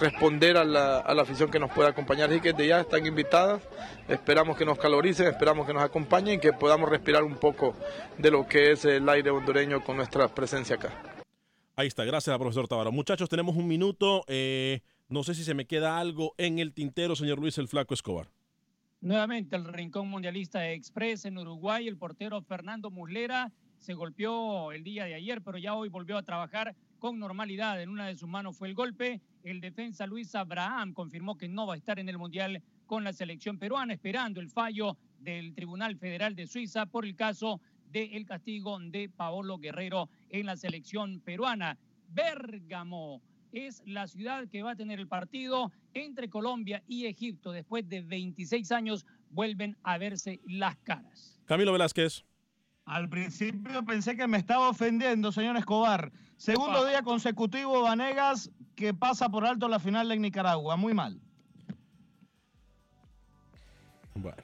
responder a la, a la afición que nos pueda acompañar. Así que de ya están invitadas, esperamos que nos caloricen, esperamos que nos acompañen y que podamos respirar un poco de lo que es el aire hondureño con nuestra presencia acá. Ahí está, gracias, profesor Tavaro. Muchachos, tenemos un minuto. Eh, no sé si se me queda algo en el tintero, señor Luis el Flaco Escobar. Nuevamente el Rincón Mundialista Express en Uruguay, el portero Fernando Muslera se golpeó el día de ayer, pero ya hoy volvió a trabajar con normalidad. En una de sus manos fue el golpe. El defensa Luis Abraham confirmó que no va a estar en el Mundial con la selección peruana, esperando el fallo del Tribunal Federal de Suiza por el caso del castigo de Paolo Guerrero en la selección peruana. Bérgamo es la ciudad que va a tener el partido entre Colombia y Egipto. Después de 26 años vuelven a verse las caras. Camilo Velázquez. Al principio pensé que me estaba ofendiendo, señor Escobar. Segundo día consecutivo, Vanegas, que pasa por alto la final de Nicaragua. Muy mal. Bueno.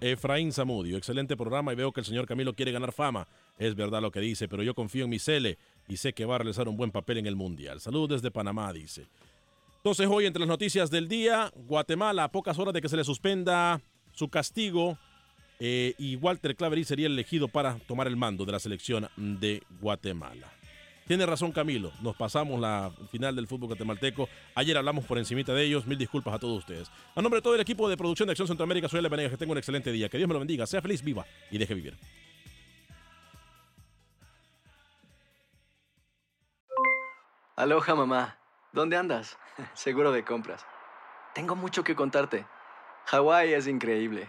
Efraín Zamudio, excelente programa y veo que el señor Camilo quiere ganar fama. Es verdad lo que dice, pero yo confío en mi Cele y sé que va a realizar un buen papel en el Mundial. Saludos desde Panamá, dice. Entonces hoy entre las noticias del día, Guatemala a pocas horas de que se le suspenda su castigo eh, y Walter Claverí sería elegido para tomar el mando de la selección de Guatemala. Tiene razón Camilo, nos pasamos la final del fútbol guatemalteco. Ayer hablamos por encimita de ellos, mil disculpas a todos ustedes. A nombre de todo el equipo de producción de Acción Centroamérica, soy Ale que tenga un excelente día, que Dios me lo bendiga, sea feliz, viva y deje vivir. Aloha mamá, ¿dónde andas? Seguro de compras. Tengo mucho que contarte. Hawái es increíble.